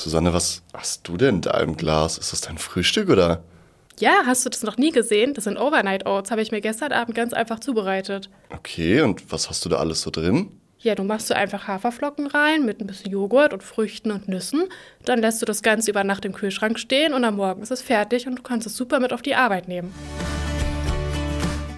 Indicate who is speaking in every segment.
Speaker 1: Susanne, was hast du denn da im Glas? Ist das dein Frühstück oder?
Speaker 2: Ja, hast du das noch nie gesehen? Das sind Overnight Oats, habe ich mir gestern Abend ganz einfach zubereitet.
Speaker 1: Okay, und was hast du da alles so drin?
Speaker 2: Ja, du machst so einfach Haferflocken rein mit ein bisschen Joghurt und Früchten und Nüssen. Dann lässt du das Ganze über Nacht im Kühlschrank stehen und am Morgen ist es fertig und du kannst es super mit auf die Arbeit nehmen.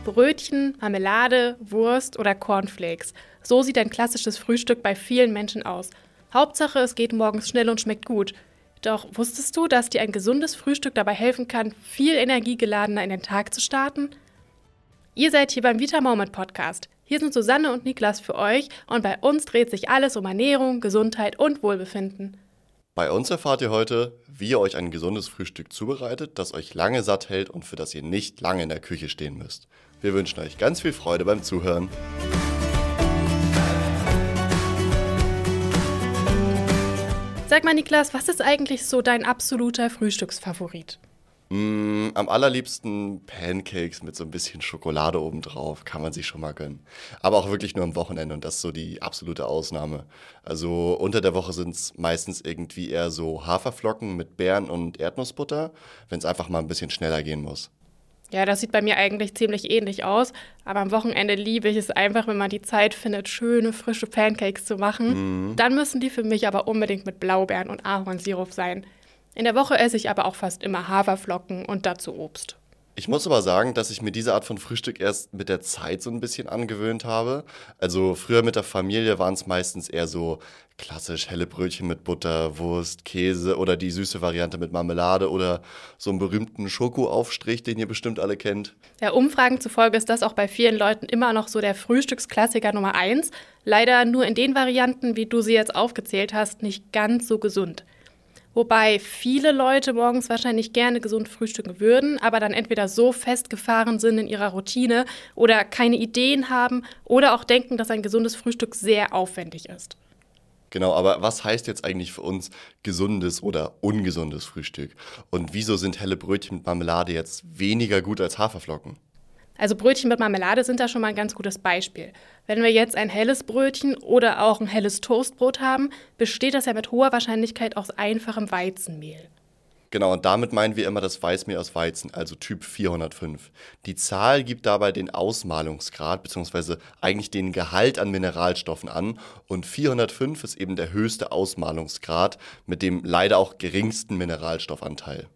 Speaker 2: Brötchen, Marmelade, Wurst oder Cornflakes. So sieht ein klassisches Frühstück bei vielen Menschen aus. Hauptsache, es geht morgens schnell und schmeckt gut. Doch wusstest du, dass dir ein gesundes Frühstück dabei helfen kann, viel energiegeladener in den Tag zu starten? Ihr seid hier beim Vita Moment Podcast. Hier sind Susanne und Niklas für euch und bei uns dreht sich alles um Ernährung, Gesundheit und Wohlbefinden.
Speaker 1: Bei uns erfahrt ihr heute, wie ihr euch ein gesundes Frühstück zubereitet, das euch lange satt hält und für das ihr nicht lange in der Küche stehen müsst. Wir wünschen euch ganz viel Freude beim Zuhören.
Speaker 2: Sag mal, Niklas, was ist eigentlich so dein absoluter Frühstücksfavorit?
Speaker 1: Mm, am allerliebsten Pancakes mit so ein bisschen Schokolade obendrauf. Kann man sich schon mal gönnen. Aber auch wirklich nur am Wochenende und das ist so die absolute Ausnahme. Also unter der Woche sind es meistens irgendwie eher so Haferflocken mit Beeren und Erdnussbutter, wenn es einfach mal ein bisschen schneller gehen muss.
Speaker 2: Ja, das sieht bei mir eigentlich ziemlich ähnlich aus. Aber am Wochenende liebe ich es einfach, wenn man die Zeit findet, schöne, frische Pancakes zu machen. Mhm. Dann müssen die für mich aber unbedingt mit Blaubeeren und Ahornsirup sein. In der Woche esse ich aber auch fast immer Haferflocken und dazu Obst.
Speaker 1: Ich muss aber sagen, dass ich mir diese Art von Frühstück erst mit der Zeit so ein bisschen angewöhnt habe. Also früher mit der Familie waren es meistens eher so klassisch helle Brötchen mit Butter, Wurst, Käse oder die süße Variante mit Marmelade oder so einen berühmten Schokoaufstrich, den ihr bestimmt alle kennt.
Speaker 2: Ja, Umfragen zufolge ist das auch bei vielen Leuten immer noch so der Frühstücksklassiker Nummer eins. Leider nur in den Varianten, wie du sie jetzt aufgezählt hast, nicht ganz so gesund. Wobei viele Leute morgens wahrscheinlich gerne gesund frühstücken würden, aber dann entweder so festgefahren sind in ihrer Routine oder keine Ideen haben oder auch denken, dass ein gesundes Frühstück sehr aufwendig ist.
Speaker 1: Genau, aber was heißt jetzt eigentlich für uns gesundes oder ungesundes Frühstück? Und wieso sind helle Brötchen mit Marmelade jetzt weniger gut als Haferflocken?
Speaker 2: Also Brötchen mit Marmelade sind da schon mal ein ganz gutes Beispiel. Wenn wir jetzt ein helles Brötchen oder auch ein helles Toastbrot haben, besteht das ja mit hoher Wahrscheinlichkeit aus einfachem Weizenmehl.
Speaker 1: Genau, und damit meinen wir immer das Weißmehl aus Weizen, also Typ 405. Die Zahl gibt dabei den Ausmalungsgrad bzw. eigentlich den Gehalt an Mineralstoffen an und 405 ist eben der höchste Ausmalungsgrad mit dem leider auch geringsten Mineralstoffanteil.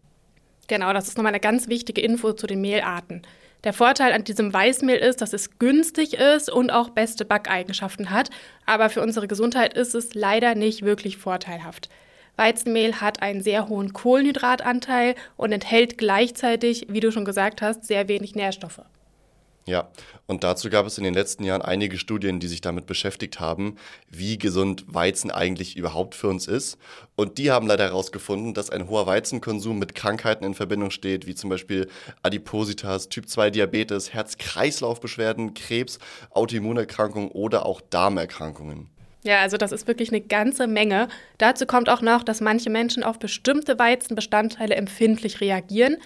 Speaker 2: Genau, das ist nochmal eine ganz wichtige Info zu den Mehlarten. Der Vorteil an diesem Weißmehl ist, dass es günstig ist und auch beste Backeigenschaften hat, aber für unsere Gesundheit ist es leider nicht wirklich vorteilhaft. Weizenmehl hat einen sehr hohen Kohlenhydratanteil und enthält gleichzeitig, wie du schon gesagt hast, sehr wenig Nährstoffe.
Speaker 1: Ja, und dazu gab es in den letzten Jahren einige Studien, die sich damit beschäftigt haben, wie gesund Weizen eigentlich überhaupt für uns ist. Und die haben leider herausgefunden, dass ein hoher Weizenkonsum mit Krankheiten in Verbindung steht, wie zum Beispiel Adipositas, Typ-2-Diabetes, Herz-Kreislauf-Beschwerden, Krebs, Autoimmunerkrankungen oder auch Darmerkrankungen.
Speaker 2: Ja, also das ist wirklich eine ganze Menge. Dazu kommt auch noch, dass manche Menschen auf bestimmte Weizenbestandteile empfindlich reagieren.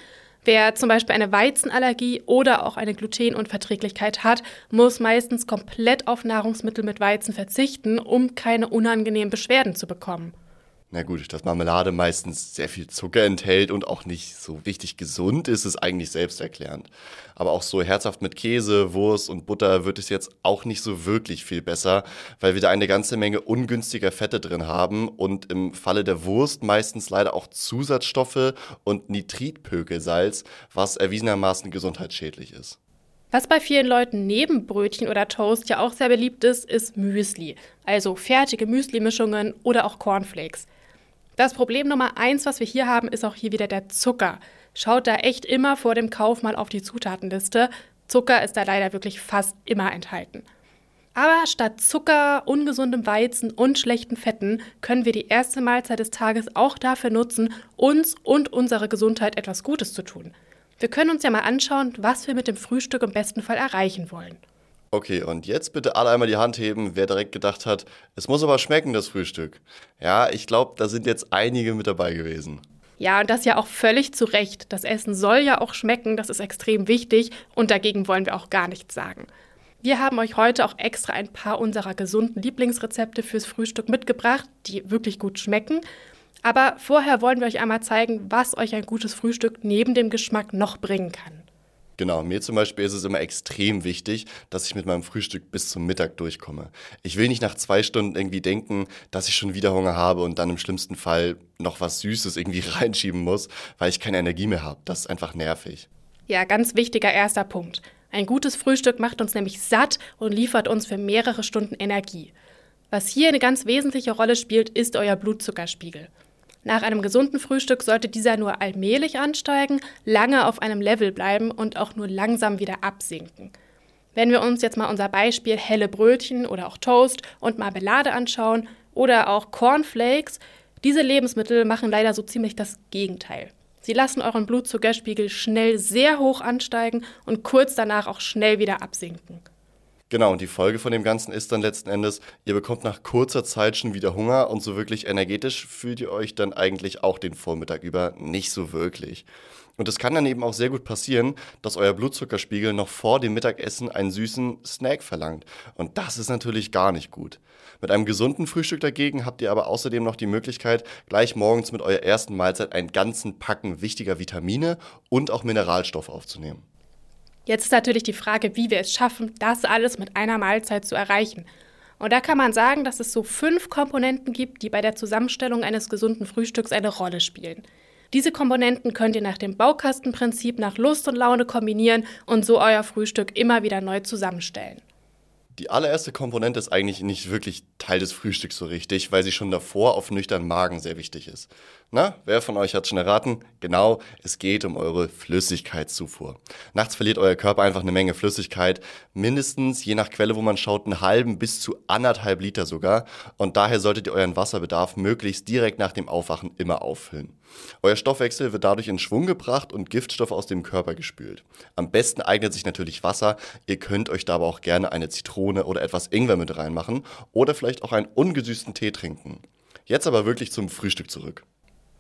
Speaker 2: Wer zum Beispiel eine Weizenallergie oder auch eine Glutenunverträglichkeit hat, muss meistens komplett auf Nahrungsmittel mit Weizen verzichten, um keine unangenehmen Beschwerden zu bekommen.
Speaker 1: Na gut, dass Marmelade meistens sehr viel Zucker enthält und auch nicht so richtig gesund ist, ist eigentlich selbsterklärend. Aber auch so herzhaft mit Käse, Wurst und Butter wird es jetzt auch nicht so wirklich viel besser, weil wir da eine ganze Menge ungünstiger Fette drin haben und im Falle der Wurst meistens leider auch Zusatzstoffe und Nitritpökelsalz, was erwiesenermaßen gesundheitsschädlich ist.
Speaker 2: Was bei vielen Leuten neben Brötchen oder Toast ja auch sehr beliebt ist, ist Müsli, also fertige Müsli-Mischungen oder auch Cornflakes. Das Problem Nummer eins, was wir hier haben, ist auch hier wieder der Zucker. Schaut da echt immer vor dem Kauf mal auf die Zutatenliste. Zucker ist da leider wirklich fast immer enthalten. Aber statt Zucker, ungesundem Weizen und schlechten Fetten können wir die erste Mahlzeit des Tages auch dafür nutzen, uns und unserer Gesundheit etwas Gutes zu tun. Wir können uns ja mal anschauen, was wir mit dem Frühstück im besten Fall erreichen wollen.
Speaker 1: Okay, und jetzt bitte alle einmal die Hand heben, wer direkt gedacht hat, es muss aber schmecken, das Frühstück. Ja, ich glaube, da sind jetzt einige mit dabei gewesen.
Speaker 2: Ja, und das ja auch völlig zu Recht. Das Essen soll ja auch schmecken, das ist extrem wichtig und dagegen wollen wir auch gar nichts sagen. Wir haben euch heute auch extra ein paar unserer gesunden Lieblingsrezepte fürs Frühstück mitgebracht, die wirklich gut schmecken. Aber vorher wollen wir euch einmal zeigen, was euch ein gutes Frühstück neben dem Geschmack noch bringen kann.
Speaker 1: Genau, mir zum Beispiel ist es immer extrem wichtig, dass ich mit meinem Frühstück bis zum Mittag durchkomme. Ich will nicht nach zwei Stunden irgendwie denken, dass ich schon wieder Hunger habe und dann im schlimmsten Fall noch was Süßes irgendwie reinschieben muss, weil ich keine Energie mehr habe. Das ist einfach nervig.
Speaker 2: Ja, ganz wichtiger erster Punkt. Ein gutes Frühstück macht uns nämlich satt und liefert uns für mehrere Stunden Energie. Was hier eine ganz wesentliche Rolle spielt, ist euer Blutzuckerspiegel. Nach einem gesunden Frühstück sollte dieser nur allmählich ansteigen, lange auf einem Level bleiben und auch nur langsam wieder absinken. Wenn wir uns jetzt mal unser Beispiel helle Brötchen oder auch Toast und Marmelade anschauen oder auch Cornflakes, diese Lebensmittel machen leider so ziemlich das Gegenteil. Sie lassen euren Blutzuckerspiegel schnell sehr hoch ansteigen und kurz danach auch schnell wieder absinken.
Speaker 1: Genau, und die Folge von dem Ganzen ist dann letzten Endes, ihr bekommt nach kurzer Zeit schon wieder Hunger und so wirklich energetisch fühlt ihr euch dann eigentlich auch den Vormittag über nicht so wirklich. Und es kann dann eben auch sehr gut passieren, dass euer Blutzuckerspiegel noch vor dem Mittagessen einen süßen Snack verlangt. Und das ist natürlich gar nicht gut. Mit einem gesunden Frühstück dagegen habt ihr aber außerdem noch die Möglichkeit, gleich morgens mit eurer ersten Mahlzeit einen ganzen Packen wichtiger Vitamine und auch Mineralstoffe aufzunehmen.
Speaker 2: Jetzt ist natürlich die Frage, wie wir es schaffen, das alles mit einer Mahlzeit zu erreichen. Und da kann man sagen, dass es so fünf Komponenten gibt, die bei der Zusammenstellung eines gesunden Frühstücks eine Rolle spielen. Diese Komponenten könnt ihr nach dem Baukastenprinzip nach Lust und Laune kombinieren und so euer Frühstück immer wieder neu zusammenstellen.
Speaker 1: Die allererste Komponente ist eigentlich nicht wirklich Teil des Frühstücks so richtig, weil sie schon davor auf nüchternen Magen sehr wichtig ist. Na, wer von euch hat schon erraten? Genau, es geht um eure Flüssigkeitszufuhr. Nachts verliert euer Körper einfach eine Menge Flüssigkeit, mindestens, je nach Quelle, wo man schaut, einen halben bis zu anderthalb Liter sogar. Und daher solltet ihr euren Wasserbedarf möglichst direkt nach dem Aufwachen immer auffüllen. Euer Stoffwechsel wird dadurch in Schwung gebracht und Giftstoffe aus dem Körper gespült. Am besten eignet sich natürlich Wasser. Ihr könnt euch dabei auch gerne eine Zitrone oder etwas Ingwer mit reinmachen oder vielleicht auch einen ungesüßten Tee trinken. Jetzt aber wirklich zum Frühstück zurück.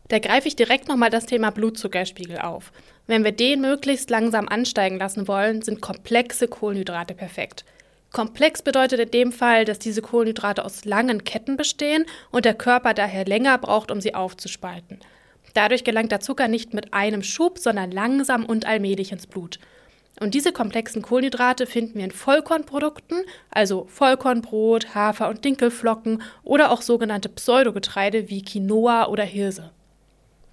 Speaker 2: Da greife ich direkt nochmal das Thema Blutzuckerspiegel auf. Wenn wir den möglichst langsam ansteigen lassen wollen, sind komplexe Kohlenhydrate perfekt. Komplex bedeutet in dem Fall, dass diese Kohlenhydrate aus langen Ketten bestehen und der Körper daher länger braucht, um sie aufzuspalten. Dadurch gelangt der Zucker nicht mit einem Schub, sondern langsam und allmählich ins Blut. Und diese komplexen Kohlenhydrate finden wir in Vollkornprodukten, also Vollkornbrot, Hafer- und Dinkelflocken oder auch sogenannte Pseudogetreide wie Quinoa oder Hirse.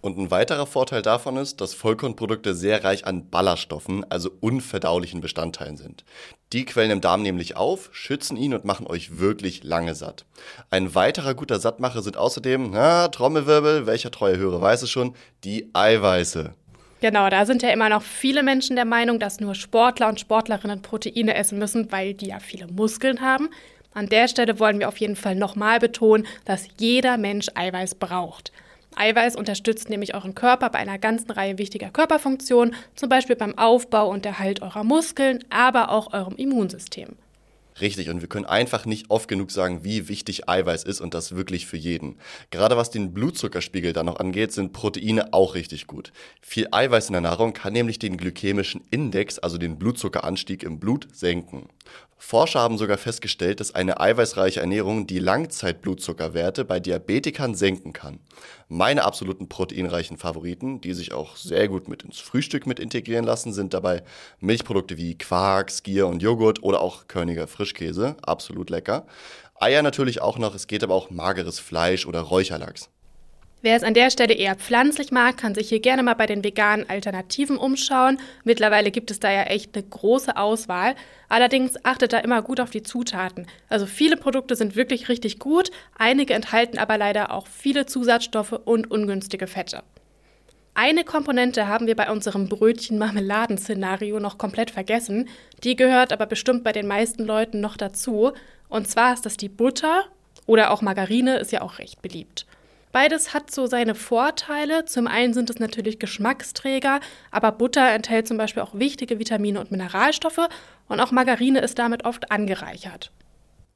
Speaker 1: Und ein weiterer Vorteil davon ist, dass Vollkornprodukte sehr reich an Ballaststoffen, also unverdaulichen Bestandteilen sind. Die quellen im Darm nämlich auf, schützen ihn und machen euch wirklich lange satt. Ein weiterer guter Sattmacher sind außerdem, na, Trommelwirbel, welcher treue Hörer weiß es schon, die Eiweiße.
Speaker 2: Genau, da sind ja immer noch viele Menschen der Meinung, dass nur Sportler und Sportlerinnen Proteine essen müssen, weil die ja viele Muskeln haben. An der Stelle wollen wir auf jeden Fall nochmal betonen, dass jeder Mensch Eiweiß braucht. Eiweiß unterstützt nämlich euren Körper bei einer ganzen Reihe wichtiger Körperfunktionen, zum Beispiel beim Aufbau und Erhalt eurer Muskeln, aber auch eurem Immunsystem.
Speaker 1: Richtig, und wir können einfach nicht oft genug sagen, wie wichtig Eiweiß ist und das wirklich für jeden. Gerade was den Blutzuckerspiegel da noch angeht, sind Proteine auch richtig gut. Viel Eiweiß in der Nahrung kann nämlich den glykämischen Index, also den Blutzuckeranstieg im Blut, senken. Forscher haben sogar festgestellt, dass eine eiweißreiche Ernährung die Langzeitblutzuckerwerte bei Diabetikern senken kann. Meine absoluten proteinreichen Favoriten, die sich auch sehr gut mit ins Frühstück mit integrieren lassen, sind dabei Milchprodukte wie Quark, Skier und Joghurt oder auch Körniger Frischkäse, absolut lecker. Eier natürlich auch noch, es geht aber auch mageres Fleisch oder Räucherlachs.
Speaker 2: Wer es an der Stelle eher pflanzlich mag, kann sich hier gerne mal bei den veganen Alternativen umschauen. Mittlerweile gibt es da ja echt eine große Auswahl. Allerdings achtet da immer gut auf die Zutaten. Also viele Produkte sind wirklich richtig gut, einige enthalten aber leider auch viele Zusatzstoffe und ungünstige Fette. Eine Komponente haben wir bei unserem Brötchen-Marmeladen-Szenario noch komplett vergessen. Die gehört aber bestimmt bei den meisten Leuten noch dazu. Und zwar ist das die Butter oder auch Margarine, ist ja auch recht beliebt. Beides hat so seine Vorteile. Zum einen sind es natürlich Geschmacksträger, aber Butter enthält zum Beispiel auch wichtige Vitamine und Mineralstoffe und auch Margarine ist damit oft angereichert.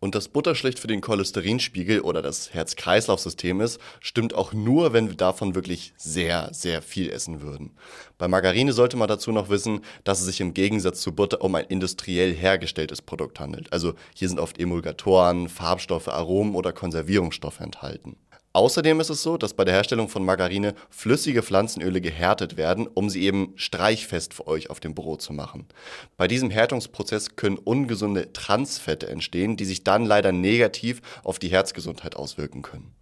Speaker 1: Und dass Butter schlecht für den Cholesterinspiegel oder das Herz-Kreislauf-System ist, stimmt auch nur, wenn wir davon wirklich sehr, sehr viel essen würden. Bei Margarine sollte man dazu noch wissen, dass es sich im Gegensatz zu Butter um ein industriell hergestelltes Produkt handelt. Also hier sind oft Emulgatoren, Farbstoffe, Aromen oder Konservierungsstoffe enthalten. Außerdem ist es so, dass bei der Herstellung von Margarine flüssige Pflanzenöle gehärtet werden, um sie eben streichfest für euch auf dem Brot zu machen. Bei diesem Härtungsprozess können ungesunde Transfette entstehen, die sich dann leider negativ auf die Herzgesundheit auswirken können.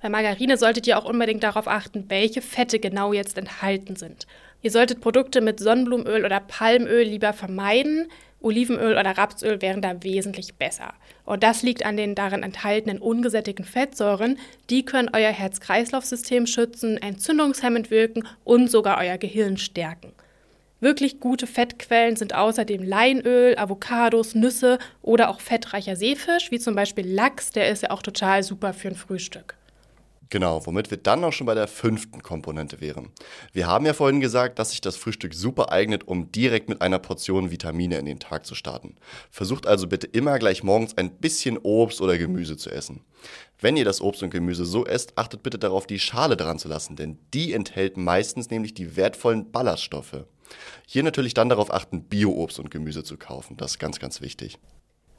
Speaker 2: Bei Margarine solltet ihr auch unbedingt darauf achten, welche Fette genau jetzt enthalten sind. Ihr solltet Produkte mit Sonnenblumenöl oder Palmöl lieber vermeiden, Olivenöl oder Rapsöl wären da wesentlich besser. Und das liegt an den darin enthaltenen ungesättigten Fettsäuren. Die können euer Herz-Kreislauf-System schützen, entzündungshemmend wirken und sogar euer Gehirn stärken. Wirklich gute Fettquellen sind außerdem Leinöl, Avocados, Nüsse oder auch fettreicher Seefisch, wie zum Beispiel Lachs, der ist ja auch total super für ein Frühstück.
Speaker 1: Genau, womit wir dann auch schon bei der fünften Komponente wären. Wir haben ja vorhin gesagt, dass sich das Frühstück super eignet, um direkt mit einer Portion Vitamine in den Tag zu starten. Versucht also bitte immer gleich morgens ein bisschen Obst oder Gemüse zu essen. Wenn ihr das Obst und Gemüse so esst, achtet bitte darauf, die Schale dran zu lassen, denn die enthält meistens nämlich die wertvollen Ballaststoffe. Hier natürlich dann darauf achten, Bio-Obst und Gemüse zu kaufen. Das ist ganz, ganz wichtig.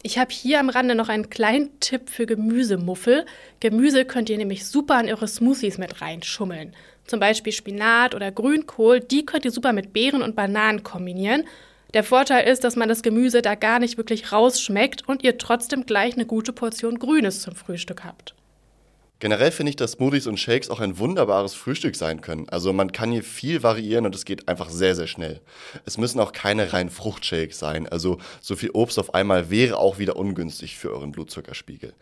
Speaker 2: Ich habe hier am Rande noch einen kleinen Tipp für Gemüsemuffel. Gemüse könnt ihr nämlich super in eure Smoothies mit reinschummeln. Zum Beispiel Spinat oder Grünkohl, die könnt ihr super mit Beeren und Bananen kombinieren. Der Vorteil ist, dass man das Gemüse da gar nicht wirklich rausschmeckt und ihr trotzdem gleich eine gute Portion Grünes zum Frühstück habt.
Speaker 1: Generell finde ich, dass Smoothies und Shakes auch ein wunderbares Frühstück sein können. Also man kann hier viel variieren und es geht einfach sehr, sehr schnell. Es müssen auch keine reinen Fruchtshakes sein. Also so viel Obst auf einmal wäre auch wieder ungünstig für euren Blutzuckerspiegel.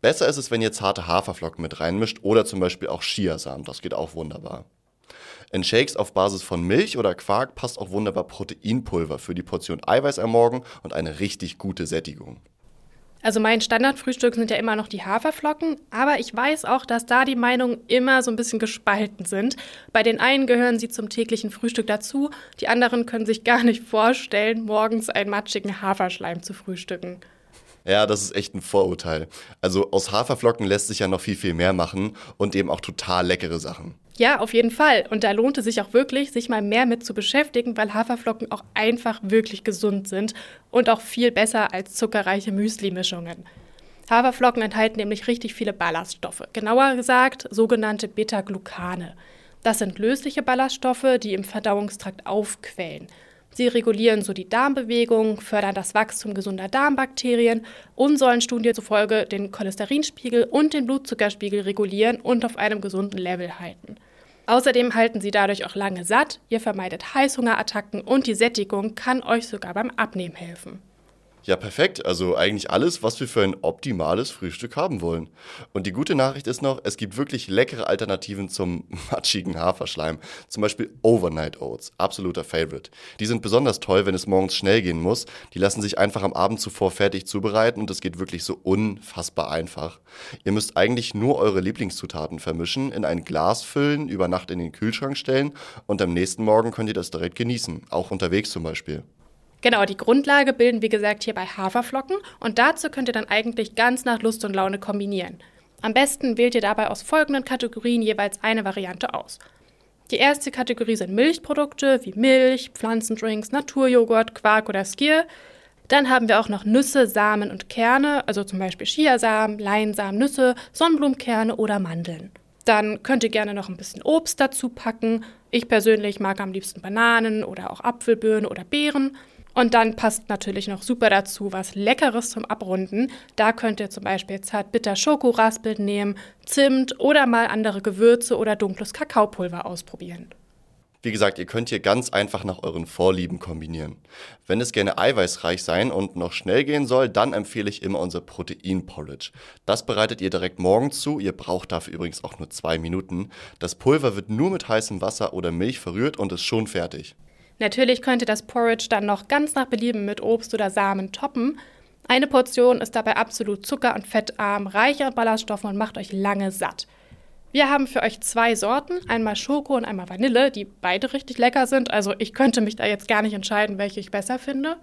Speaker 1: Besser ist es, wenn ihr zarte Haferflocken mit reinmischt oder zum Beispiel auch Chiasamen. Das geht auch wunderbar. In Shakes auf Basis von Milch oder Quark passt auch wunderbar Proteinpulver für die Portion Eiweiß am Morgen und eine richtig gute Sättigung.
Speaker 2: Also mein Standardfrühstück sind ja immer noch die Haferflocken, aber ich weiß auch, dass da die Meinungen immer so ein bisschen gespalten sind. Bei den einen gehören sie zum täglichen Frühstück dazu, die anderen können sich gar nicht vorstellen, morgens einen matschigen Haferschleim zu frühstücken.
Speaker 1: Ja, das ist echt ein Vorurteil. Also aus Haferflocken lässt sich ja noch viel, viel mehr machen und eben auch total leckere Sachen.
Speaker 2: Ja, auf jeden Fall. Und da lohnt es sich auch wirklich, sich mal mehr mit zu beschäftigen, weil Haferflocken auch einfach wirklich gesund sind und auch viel besser als zuckerreiche Müsli-Mischungen. Haferflocken enthalten nämlich richtig viele Ballaststoffe. Genauer gesagt sogenannte Beta-Glucane. Das sind lösliche Ballaststoffe, die im Verdauungstrakt aufquellen. Sie regulieren so die Darmbewegung, fördern das Wachstum gesunder Darmbakterien und sollen Studien zufolge den Cholesterinspiegel und den Blutzuckerspiegel regulieren und auf einem gesunden Level halten. Außerdem halten sie dadurch auch lange satt, ihr vermeidet Heißhungerattacken und die Sättigung kann euch sogar beim Abnehmen helfen.
Speaker 1: Ja, perfekt. Also eigentlich alles, was wir für ein optimales Frühstück haben wollen. Und die gute Nachricht ist noch, es gibt wirklich leckere Alternativen zum matschigen Haferschleim. Zum Beispiel Overnight Oats, absoluter Favorite. Die sind besonders toll, wenn es morgens schnell gehen muss. Die lassen sich einfach am Abend zuvor fertig zubereiten und es geht wirklich so unfassbar einfach. Ihr müsst eigentlich nur eure Lieblingszutaten vermischen, in ein Glas füllen, über Nacht in den Kühlschrank stellen und am nächsten Morgen könnt ihr das direkt genießen. Auch unterwegs zum Beispiel.
Speaker 2: Genau, die Grundlage bilden, wie gesagt, hier bei Haferflocken und dazu könnt ihr dann eigentlich ganz nach Lust und Laune kombinieren. Am besten wählt ihr dabei aus folgenden Kategorien jeweils eine Variante aus. Die erste Kategorie sind Milchprodukte wie Milch, Pflanzendrinks, Naturjoghurt, Quark oder Skier. Dann haben wir auch noch Nüsse, Samen und Kerne, also zum Beispiel Chiasamen, Leinsamen, Nüsse, Sonnenblumenkerne oder Mandeln. Dann könnt ihr gerne noch ein bisschen Obst dazu packen. Ich persönlich mag am liebsten Bananen oder auch Apfelbirnen oder Beeren. Und dann passt natürlich noch super dazu was Leckeres zum Abrunden. Da könnt ihr zum Beispiel zartbitter Schokoraspeln nehmen, Zimt oder mal andere Gewürze oder dunkles Kakaopulver ausprobieren.
Speaker 1: Wie gesagt, ihr könnt hier ganz einfach nach euren Vorlieben kombinieren. Wenn es gerne eiweißreich sein und noch schnell gehen soll, dann empfehle ich immer unser Protein-Porridge. Das bereitet ihr direkt morgens zu. Ihr braucht dafür übrigens auch nur zwei Minuten. Das Pulver wird nur mit heißem Wasser oder Milch verrührt und ist schon fertig.
Speaker 2: Natürlich könnt ihr das Porridge dann noch ganz nach Belieben mit Obst oder Samen toppen. Eine Portion ist dabei absolut zucker- und fettarm, reich an Ballaststoffen und macht euch lange satt. Wir haben für euch zwei Sorten, einmal Schoko und einmal Vanille, die beide richtig lecker sind. Also ich könnte mich da jetzt gar nicht entscheiden, welche ich besser finde.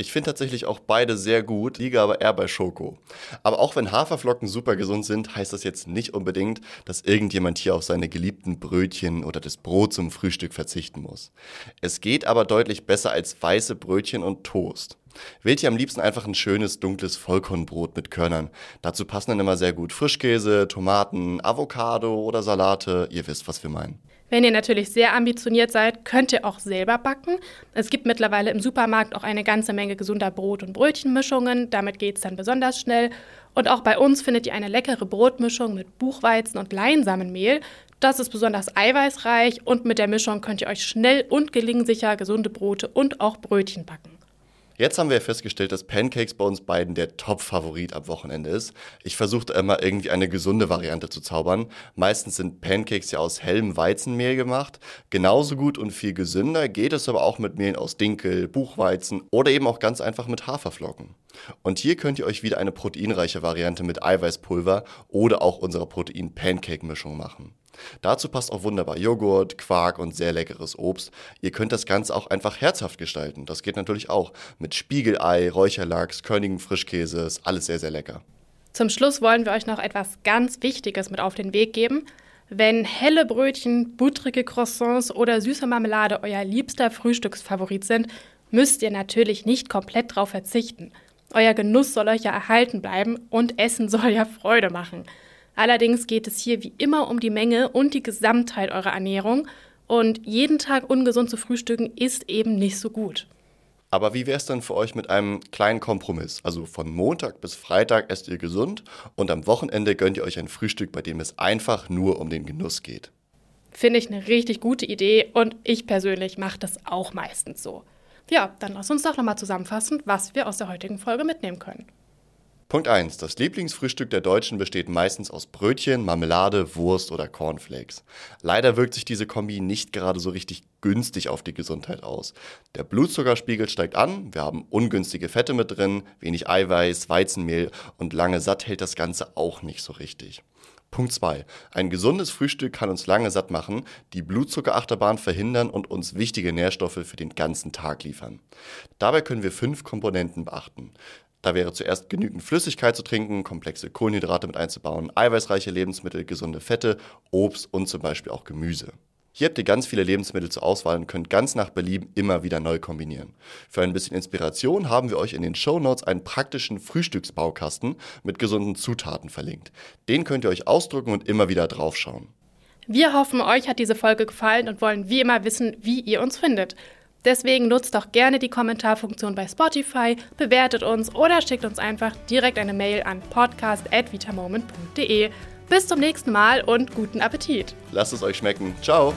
Speaker 1: Ich finde tatsächlich auch beide sehr gut, liege aber eher bei Schoko. Aber auch wenn Haferflocken super gesund sind, heißt das jetzt nicht unbedingt, dass irgendjemand hier auf seine geliebten Brötchen oder das Brot zum Frühstück verzichten muss. Es geht aber deutlich besser als weiße Brötchen und Toast. Wählt ihr am liebsten einfach ein schönes, dunkles Vollkornbrot mit Körnern. Dazu passen dann immer sehr gut Frischkäse, Tomaten, Avocado oder Salate. Ihr wisst, was wir meinen.
Speaker 2: Wenn ihr natürlich sehr ambitioniert seid, könnt ihr auch selber backen. Es gibt mittlerweile im Supermarkt auch eine ganze Menge gesunder Brot- und Brötchenmischungen. Damit geht es dann besonders schnell. Und auch bei uns findet ihr eine leckere Brotmischung mit Buchweizen und Leinsamenmehl. Das ist besonders eiweißreich und mit der Mischung könnt ihr euch schnell und gelingsicher gesunde Brote und auch Brötchen backen.
Speaker 1: Jetzt haben wir festgestellt, dass Pancakes bei uns beiden der Top-Favorit am Wochenende ist. Ich versuchte immer irgendwie eine gesunde Variante zu zaubern. Meistens sind Pancakes ja aus hellem Weizenmehl gemacht. Genauso gut und viel gesünder geht es aber auch mit Mehlen aus Dinkel, Buchweizen oder eben auch ganz einfach mit Haferflocken. Und hier könnt ihr euch wieder eine proteinreiche Variante mit Eiweißpulver oder auch unserer Protein-Pancake-Mischung machen. Dazu passt auch wunderbar Joghurt, Quark und sehr leckeres Obst. Ihr könnt das Ganze auch einfach herzhaft gestalten. Das geht natürlich auch mit Spiegelei, Räucherlachs, Körnigen Frischkäse. Ist alles sehr, sehr lecker.
Speaker 2: Zum Schluss wollen wir euch noch etwas ganz Wichtiges mit auf den Weg geben. Wenn helle Brötchen, buttrige Croissants oder süße Marmelade euer liebster Frühstücksfavorit sind, müsst ihr natürlich nicht komplett darauf verzichten. Euer Genuss soll euch ja erhalten bleiben und Essen soll ja Freude machen. Allerdings geht es hier wie immer um die Menge und die Gesamtheit eurer Ernährung und jeden Tag ungesund zu frühstücken ist eben nicht so gut.
Speaker 1: Aber wie wäre es denn für euch mit einem kleinen Kompromiss? Also von Montag bis Freitag esst ihr gesund und am Wochenende gönnt ihr euch ein Frühstück, bei dem es einfach nur um den Genuss geht.
Speaker 2: Finde ich eine richtig gute Idee und ich persönlich mache das auch meistens so. Ja, dann lass uns doch nochmal zusammenfassen, was wir aus der heutigen Folge mitnehmen können.
Speaker 1: Punkt 1. Das Lieblingsfrühstück der Deutschen besteht meistens aus Brötchen, Marmelade, Wurst oder Cornflakes. Leider wirkt sich diese Kombi nicht gerade so richtig günstig auf die Gesundheit aus. Der Blutzuckerspiegel steigt an, wir haben ungünstige Fette mit drin, wenig Eiweiß, Weizenmehl und lange satt hält das Ganze auch nicht so richtig. Punkt 2. Ein gesundes Frühstück kann uns lange satt machen, die Blutzuckerachterbahn verhindern und uns wichtige Nährstoffe für den ganzen Tag liefern. Dabei können wir fünf Komponenten beachten. Da wäre zuerst genügend Flüssigkeit zu trinken, komplexe Kohlenhydrate mit einzubauen, eiweißreiche Lebensmittel, gesunde Fette, Obst und zum Beispiel auch Gemüse. Hier habt ihr ganz viele Lebensmittel zur Auswahl und könnt ganz nach Belieben immer wieder neu kombinieren. Für ein bisschen Inspiration haben wir euch in den Show Notes einen praktischen Frühstücksbaukasten mit gesunden Zutaten verlinkt. Den könnt ihr euch ausdrucken und immer wieder draufschauen.
Speaker 2: Wir hoffen, euch hat diese Folge gefallen und wollen wie immer wissen, wie ihr uns findet. Deswegen nutzt doch gerne die Kommentarfunktion bei Spotify, bewertet uns oder schickt uns einfach direkt eine Mail an podcast.vitamoment.de. Bis zum nächsten Mal und guten Appetit.
Speaker 1: Lasst es euch schmecken. Ciao.